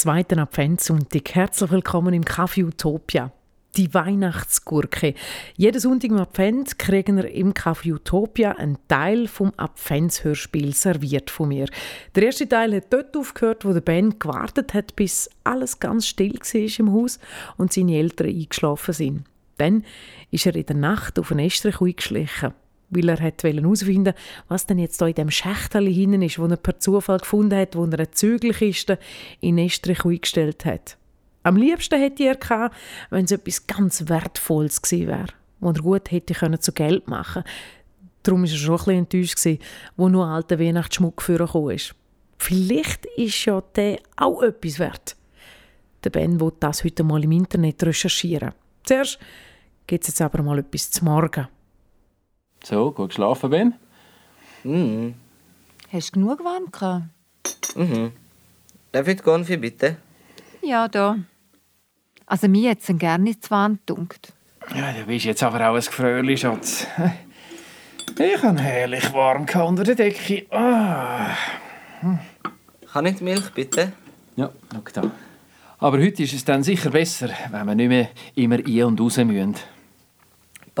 zweiten Adventssonntag. Herzlich willkommen im Café Utopia. Die Weihnachtsgurke. Jeden Sonntag im Advent kriegen wir im Café Utopia einen Teil vom Adventshörspiel serviert von mir. Der erste Teil hat dort aufgehört, wo der Ben gewartet hat, bis alles ganz still war im Haus und seine Eltern eingeschlafen sind. Dann ist er in der Nacht auf einen Estrich eingeschlichen weil er herausfinden was denn jetzt da in dem Schächtel hinein ist, wo er per Zufall gefunden hat, wo er eine Zügelkiste in Estrich eingestellt hat. Am liebsten hätte er gehabt, wenn es etwas ganz Wertvolles gewesen wäre, das er gut hätte können zu Geld machen Darum war er schon ein bisschen enttäuscht, gewesen, wo nur alter Weihnachtsschmuck vorgekommen ist. Vielleicht ist ja der auch etwas wert. Der Ben will das heute mal im Internet recherchieren. Zuerst gibt es jetzt aber mal etwas zu morgen. So, gut geschlafen, Ben? Mhm. Hast du genug warm gehabt? Mhm. Darf ich die Konfi bitte? Ja, da. Also mir hat es gerne nicht zu warm gedunkt. Ja, du bist jetzt aber auch ein Gefröli, Schatz. Ich habe herrlich warm unter der Decke. Ah. Kann ich die Milch bitte? Ja, schau da. Aber heute ist es dann sicher besser, wenn wir nicht mehr immer ein- und raus müssen.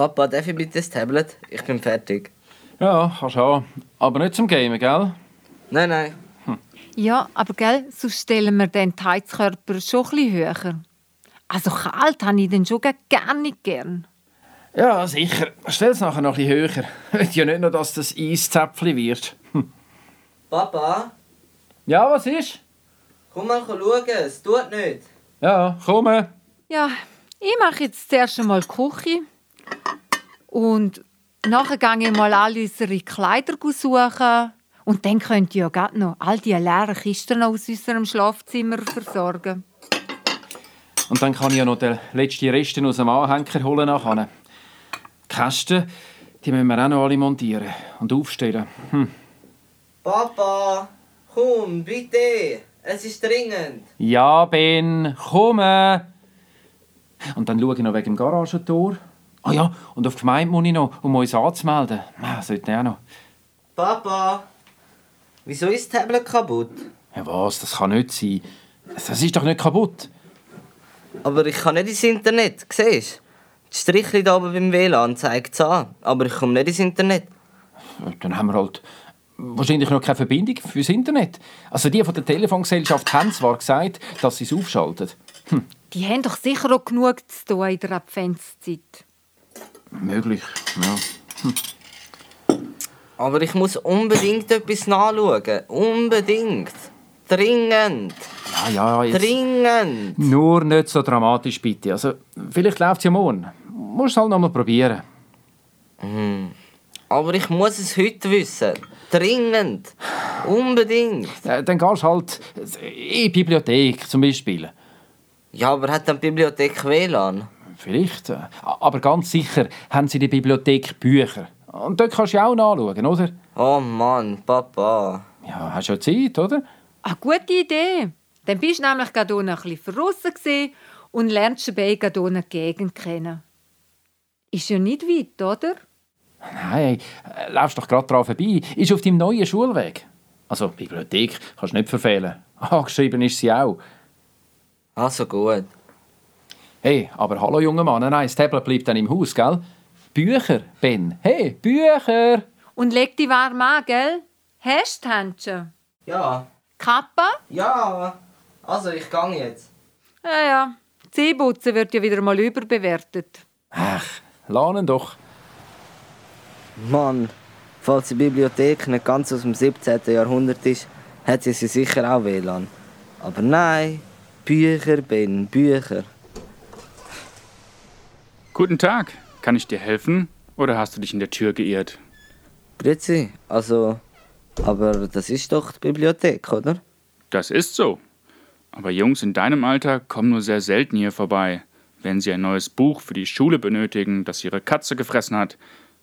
Papa, darf ich bitte das Tablet? Ich bin fertig. Ja, kannst haben. Aber nicht zum Gamen, gell? Nein, nein. Ja, aber gell, sonst stellen wir den Heizkörper schon ein bisschen höher. Also kalt habe ich den schon gar nicht gern. Ja, sicher. Stell es nachher noch ein bisschen höher. Ich will ja nicht nur, dass das Eiszäpfchen wird. Hm. Papa, Ja, was ist? komm mal schauen, es tut nicht. Ja, komm. Ja, ich mache jetzt zuerst einmal die Küche. Und nachher gehe ich mal alle unsere Kleider suchen. Und dann könnt ihr ja gerade noch all die leeren Kisten aus unserem Schlafzimmer versorgen. Und dann kann ich ja noch den letzten Resten aus dem Anhänger holen nachher. Die Kästen, die müssen wir auch noch alle montieren und aufstellen. Hm. Papa, komm, bitte. Es ist dringend. Ja, Ben, komm. Und dann schaue ich noch wegen dem Garagentor. Ah ja, und auf die Gemeinde muss ich noch, um uns anzumelden. Ah, sollte ich auch noch. Papa, wieso ist das Tablet kaputt? Ja, was? Das kann nicht sein. Das ist doch nicht kaputt. Aber ich kann nicht ins Internet, siehst du? Das Strichchen da oben beim WLAN zeigt es an, aber ich komme nicht ins Internet. Dann haben wir halt wahrscheinlich noch keine Verbindung fürs Internet. Also die von der Telefongesellschaft haben zwar gesagt, dass sie es aufschalten. Hm, Die haben doch sicher auch genug zu tun in der Adventszeit. Möglich, ja. Aber ich muss unbedingt etwas nachschauen. Unbedingt. Dringend. Ja, ja, jetzt... Dringend. Nur nicht so dramatisch, bitte. Also, vielleicht läuft es ja morgen. Musst es halt noch mal probieren. Aber ich muss es heute wissen. Dringend. Unbedingt. Äh, dann gehst du halt in die Bibliothek zum Beispiel. Ja, aber hat dann die Bibliothek WLAN? Vielleicht. äh, Aber ganz sicher haben sie in der Bibliothek Bücher. Und dort kannst du ja auch nachschauen, oder? Oh Mann, Papa. Ja, hast ja Zeit, oder? Eine gute Idee. Dann bist du nämlich gerade unten ein bisschen verrissen und lernst dabei gerade unten die Gegend kennen. Ist ja nicht weit, oder? Nein, äh, laufst doch gerade dran vorbei. Ist auf deinem neuen Schulweg. Also, Bibliothek kannst du nicht verfehlen. Angeschrieben ist sie auch. Also gut. Hey, aber hallo, junger Mann. Nein, das Tablet bleibt dann im Haus, gell? Bücher, Ben. Hey, Bücher! Und leg dich warm an, gell? Hast du die Händchen? Ja. Kappa? Ja. Also, ich gang jetzt. Ja, ja. Zähneputzen wird ja wieder mal überbewertet. Ach, lernen doch. Mann, falls die Bibliothek nicht ganz aus dem 17. Jahrhundert ist, hat sie sie sicher auch WLAN. Aber nein, Bücher, Ben, Bücher. Guten Tag. Kann ich dir helfen? Oder hast du dich in der Tür geirrt? Grüezi, also, aber das ist doch die Bibliothek, oder? Das ist so. Aber Jungs in deinem Alter kommen nur sehr selten hier vorbei, wenn sie ein neues Buch für die Schule benötigen, das ihre Katze gefressen hat.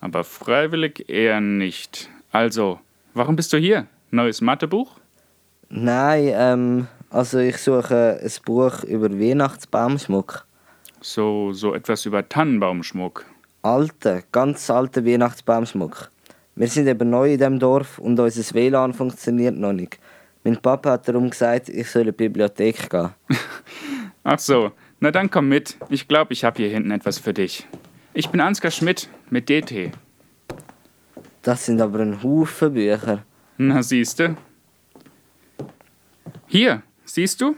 Aber freiwillig eher nicht. Also, warum bist du hier? Neues Mathebuch? Nein, ähm, also ich suche ein Buch über Weihnachtsbaumschmuck. So, so etwas über Tannenbaumschmuck. Alter, ganz alter Weihnachtsbaumschmuck. Wir sind eben neu in dem Dorf und unser WLAN funktioniert noch nicht. Mein Papa hat darum gesagt, ich soll in die Bibliothek gehen. Ach so, na dann komm mit. Ich glaube, ich habe hier hinten etwas für dich. Ich bin Ansgar Schmidt mit DT. Das sind aber ein Haufen Bücher. Na siehste. Hier, siehst du?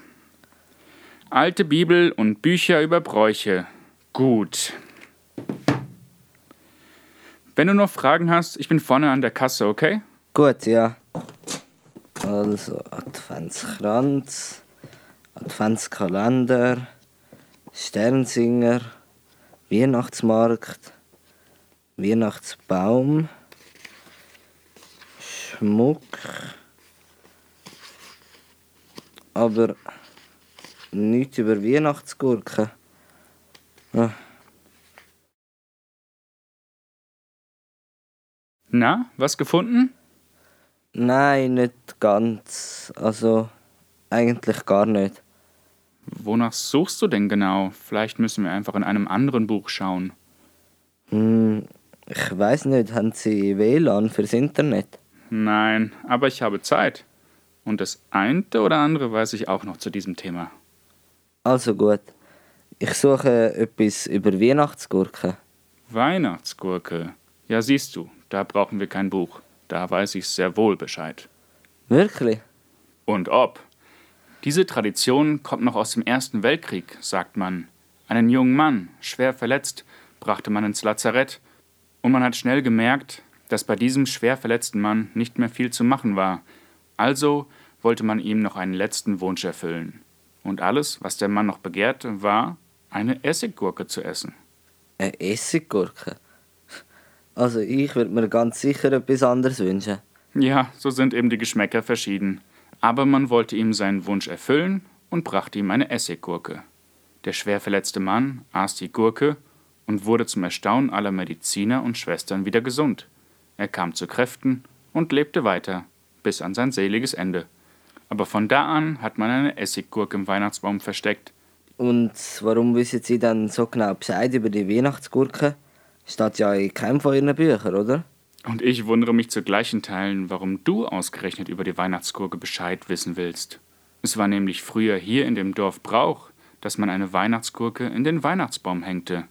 Alte Bibel und Bücher über Bräuche. Gut. Wenn du noch Fragen hast, ich bin vorne an der Kasse, okay? Gut, ja. Also Adventskranz, Adventskalender, Sternsinger, Weihnachtsmarkt, Weihnachtsbaum, Schmuck. Aber nichts über Weihnachtsgurken. Ah, Na, was gefunden? Nein, nicht ganz. Also eigentlich gar nicht. Wonach suchst du denn genau? Vielleicht müssen wir einfach in einem anderen Buch schauen. Hm, ich weiß nicht, haben Sie WLAN fürs Internet? Nein, aber ich habe Zeit. Und das eine oder andere weiß ich auch noch zu diesem Thema. Also gut. Ich suche etwas über Weihnachtsgurken. Weihnachtsgurke. Ja, siehst du, da brauchen wir kein Buch. Da weiß ich sehr wohl Bescheid. Wirklich? Und ob. Diese Tradition kommt noch aus dem Ersten Weltkrieg, sagt man. Einen jungen Mann, schwer verletzt, brachte man ins Lazarett, und man hat schnell gemerkt, dass bei diesem schwer verletzten Mann nicht mehr viel zu machen war. Also wollte man ihm noch einen letzten Wunsch erfüllen. Und alles, was der Mann noch begehrte, war, eine Essiggurke zu essen. Eine Essiggurke? Also ich würde mir ganz sicher etwas anderes wünschen. Ja, so sind eben die Geschmäcker verschieden. Aber man wollte ihm seinen Wunsch erfüllen und brachte ihm eine Essiggurke. Der schwer verletzte Mann aß die Gurke und wurde zum Erstaunen aller Mediziner und Schwestern wieder gesund. Er kam zu Kräften und lebte weiter, bis an sein seliges Ende. Aber von da an hat man eine Essiggurke im Weihnachtsbaum versteckt. Und warum wissen Sie dann so genau Bescheid über die Weihnachtsgurke? Steht ja in keinem von Ihren Büchern, oder? Und ich wundere mich zu gleichen Teilen, warum du ausgerechnet über die Weihnachtsgurke Bescheid wissen willst. Es war nämlich früher hier in dem Dorf Brauch, dass man eine Weihnachtsgurke in den Weihnachtsbaum hängte,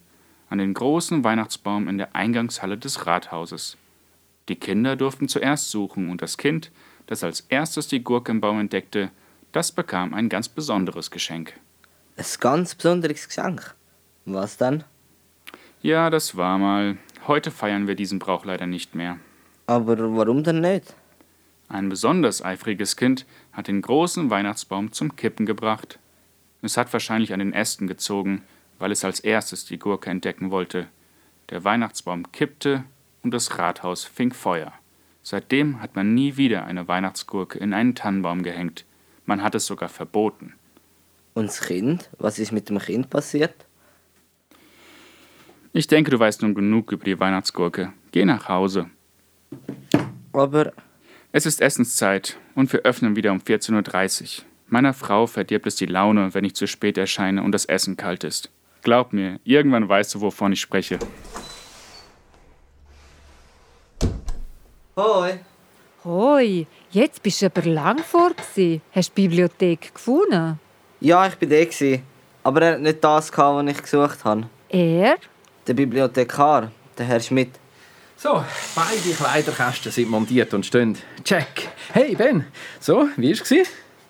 an den großen Weihnachtsbaum in der Eingangshalle des Rathauses. Die Kinder durften zuerst suchen und das Kind, das als erstes die Gurke im Baum entdeckte, das bekam ein ganz besonderes Geschenk. Ein ganz besonderes Geschenk. Was dann? Ja, das war mal. Heute feiern wir diesen Brauch leider nicht mehr. Aber warum denn nicht? Ein besonders eifriges Kind hat den großen Weihnachtsbaum zum Kippen gebracht. Es hat wahrscheinlich an den Ästen gezogen, weil es als erstes die Gurke entdecken wollte. Der Weihnachtsbaum kippte und das Rathaus fing Feuer. Seitdem hat man nie wieder eine Weihnachtsgurke in einen Tannenbaum gehängt. Man hat es sogar verboten. Und das Kind? Was ist mit dem Kind passiert? Ich denke, du weißt nun genug über die Weihnachtsgurke. Geh nach Hause. Aber Es ist Essenszeit und wir öffnen wieder um 14.30 Uhr. Meiner Frau verdirbt es die Laune, wenn ich zu spät erscheine und das Essen kalt ist. Glaub mir, irgendwann weißt du, wovon ich spreche. Hoi! Hoi, jetzt bist du aber lang vor. gsi. Hast du die Bibliothek gefunden? Ja, ich bin da. gewesen. Aber er hat nicht das gehabt, was ich gesucht habe. Er? Der Bibliothekar, der Herr Schmidt. So, beide Kleiderkästen sind montiert und stehen. Check. Hey Ben, so, wie war es?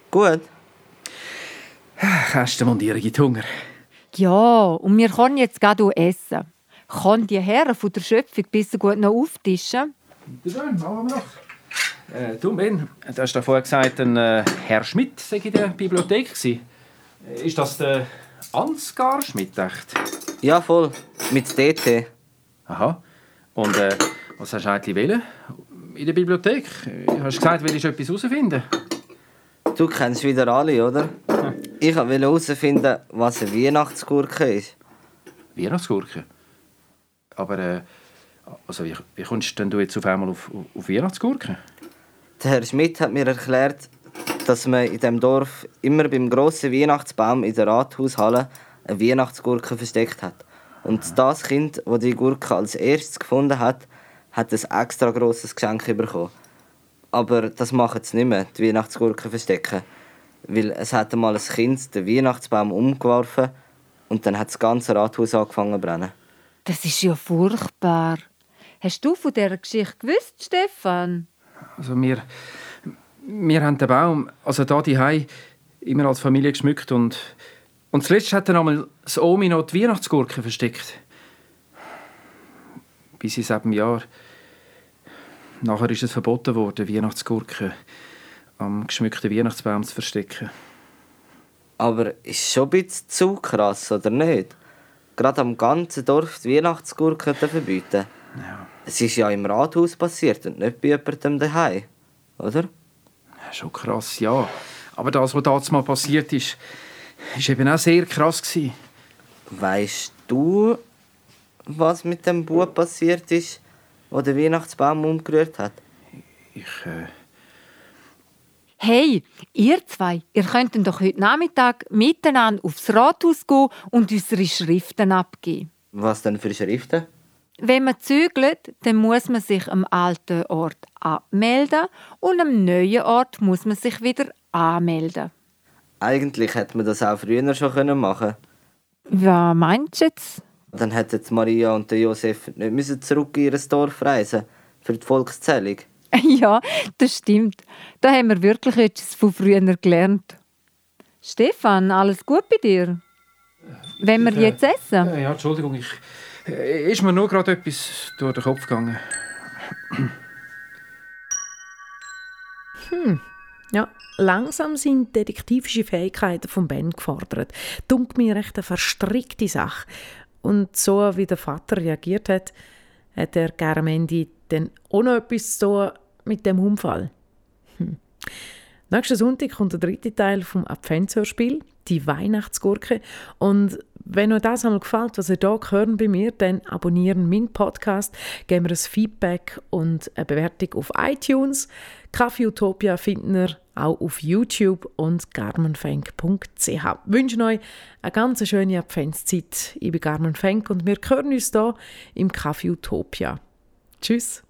Gut. Kästenmontierung gibt Hunger. Ja, und wir können jetzt gerade essen. Kann die Herren von der Schöpfung besser gut noch auftischen? Bitte schön, machen wir noch. Äh, du Ben, du hast ja vorher gesagt, ein äh, Herr Schmidt sei in der Bibliothek. gewesen. Äh, Ist das der Ansgar Schmidt, echt? Ja, voll. Mit DT. Aha. Und äh, was hast du eigentlich wollen? In der Bibliothek? Du hast gesagt, willst du etwas herausfinden? Du kennst wieder alle, oder? Ich wollte herausfinden, was eine Weihnachtsgurke ist. Weihnachtsgurke. Aber äh, also wie, wie kommst denn du jetzt auf einmal auf, auf Weihnachtsgurke? Der Herr Schmidt hat mir erklärt, dass man in dem Dorf immer beim grossen Weihnachtsbaum in der Rathaushalle eine Weihnachtsgurke versteckt hat. Und das Kind, das die Gurke als erstes gefunden hat, hat ein extra grosses Geschenk bekommen. Aber das machen sie nicht mehr, die Weihnachtsgurken verstecken. Weil es hat einmal ein Kind den Weihnachtsbaum umgeworfen und dann hat das ganze Rathaus angefangen zu brennen. Das ist ja furchtbar. Hast du von dieser Geschichte gewusst, Stefan? Also wir, wir haben den Baum, also da die immer als Familie geschmückt und und zuletzt hat dann einmal das Omi noch die Weihnachtsgurke versteckt. Bis in sieben Jahr. Nachher ist es verboten worden, Weihnachtsgurken am geschmückten Weihnachtsbaum zu verstecken. Aber ist schon ein bisschen zu krass, oder nicht? Gerade am ganzen Dorf die Weihnachtsgurken verbieten. Ja. Es ist ja im Rathaus passiert und nicht bei jemandem daheim, oder? Schon krass, ja. Aber das, was damals mal passiert ist, ist eben auch sehr krass gewesen. Weißt du, was mit dem Bub passiert ist, wo der Weihnachtsbaum umgerührt hat? Ich, äh... Hey, ihr zwei, ihr könnten doch heute Nachmittag miteinander aufs Rathaus gehen und unsere Schriften abgeben. Was denn für Schriften? Wenn man zügelt, dann muss man sich am alten Ort abmelden und am neuen Ort muss man sich wieder anmelden. Eigentlich hätte man das auch früher schon machen können. Was meinst du jetzt? Dann hätten Maria und Josef nicht müssen zurück in ihr Dorf reisen für die Volkszählung. Ja, das stimmt. Da haben wir wirklich etwas von früher gelernt. Stefan, alles gut bei dir? Wenn wir jetzt essen? Ja, Entschuldigung, ich, äh, ist mir nur gerade etwas durch den Kopf gegangen. Hm, ja, langsam sind detektivische Fähigkeiten von Ben gefordert. Dunk mir recht eine verstrickte Sache. Und so wie der Vater reagiert hat, hat er Germendi dann auch noch etwas zu tun mit dem Unfall. Hm. Nächsten Sonntag kommt der dritte Teil vom Adventshörspiel, die Weihnachtsgurke. Und wenn euch das einmal gefällt, was ihr hier hören bei mir, dann abonnieren meinen Podcast, geben wir ein Feedback und eine Bewertung auf iTunes. Kaffee Utopia finden wir auch auf YouTube und garmenfenk.ch. Ich wünsche euch eine ganz schöne Adventszeit. Ich bin Carmen Fenk und wir hören uns hier im Kaffee Utopia. Tschüss.